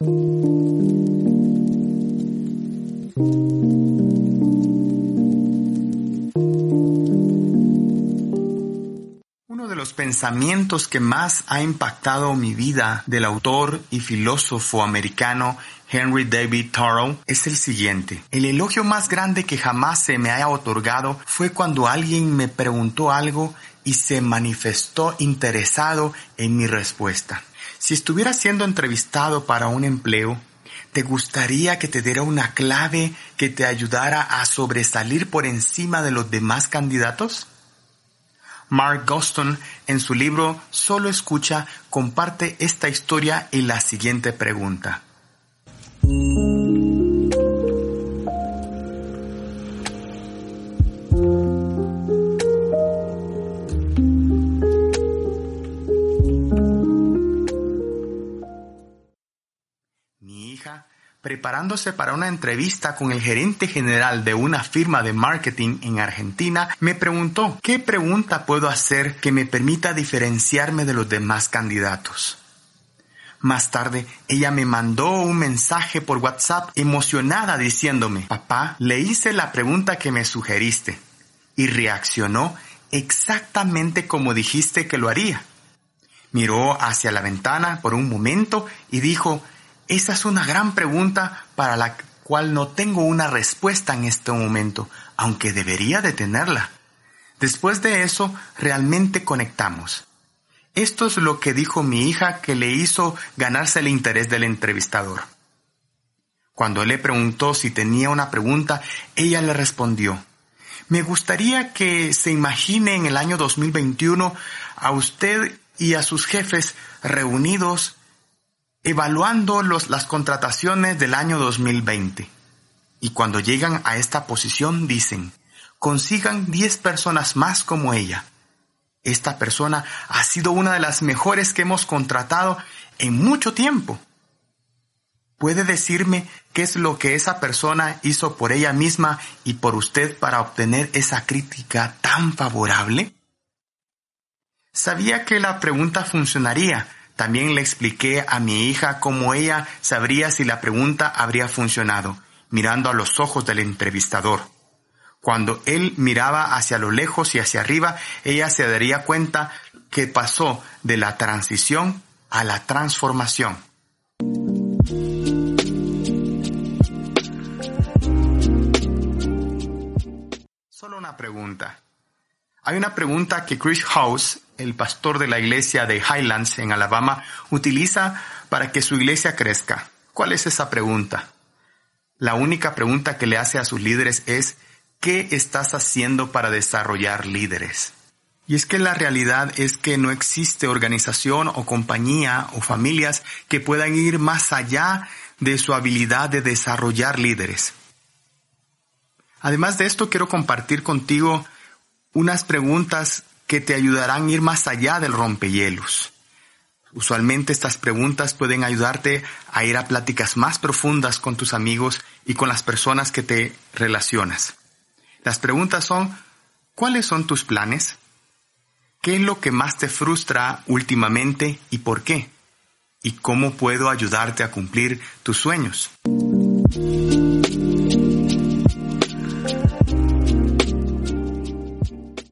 Uno de los pensamientos que más ha impactado mi vida del autor y filósofo americano Henry David Thoreau es el siguiente. El elogio más grande que jamás se me haya otorgado fue cuando alguien me preguntó algo y se manifestó interesado en mi respuesta. Si estuvieras siendo entrevistado para un empleo, ¿te gustaría que te diera una clave que te ayudara a sobresalir por encima de los demás candidatos? Mark Goston, en su libro Solo escucha, comparte esta historia y la siguiente pregunta. Preparándose para una entrevista con el gerente general de una firma de marketing en Argentina, me preguntó, ¿qué pregunta puedo hacer que me permita diferenciarme de los demás candidatos? Más tarde, ella me mandó un mensaje por WhatsApp emocionada diciéndome, papá, le hice la pregunta que me sugeriste y reaccionó exactamente como dijiste que lo haría. Miró hacia la ventana por un momento y dijo, esa es una gran pregunta para la cual no tengo una respuesta en este momento, aunque debería de tenerla. Después de eso, realmente conectamos. Esto es lo que dijo mi hija que le hizo ganarse el interés del entrevistador. Cuando él le preguntó si tenía una pregunta, ella le respondió, me gustaría que se imagine en el año 2021 a usted y a sus jefes reunidos evaluando los, las contrataciones del año 2020. Y cuando llegan a esta posición dicen, consigan 10 personas más como ella. Esta persona ha sido una de las mejores que hemos contratado en mucho tiempo. ¿Puede decirme qué es lo que esa persona hizo por ella misma y por usted para obtener esa crítica tan favorable? Sabía que la pregunta funcionaría, también le expliqué a mi hija cómo ella sabría si la pregunta habría funcionado, mirando a los ojos del entrevistador. Cuando él miraba hacia lo lejos y hacia arriba, ella se daría cuenta que pasó de la transición a la transformación. Solo una pregunta. Hay una pregunta que Chris House, el pastor de la iglesia de Highlands en Alabama, utiliza para que su iglesia crezca. ¿Cuál es esa pregunta? La única pregunta que le hace a sus líderes es, ¿qué estás haciendo para desarrollar líderes? Y es que la realidad es que no existe organización o compañía o familias que puedan ir más allá de su habilidad de desarrollar líderes. Además de esto, quiero compartir contigo unas preguntas que te ayudarán a ir más allá del rompehielos. Usualmente estas preguntas pueden ayudarte a ir a pláticas más profundas con tus amigos y con las personas que te relacionas. Las preguntas son, ¿cuáles son tus planes? ¿Qué es lo que más te frustra últimamente y por qué? ¿Y cómo puedo ayudarte a cumplir tus sueños?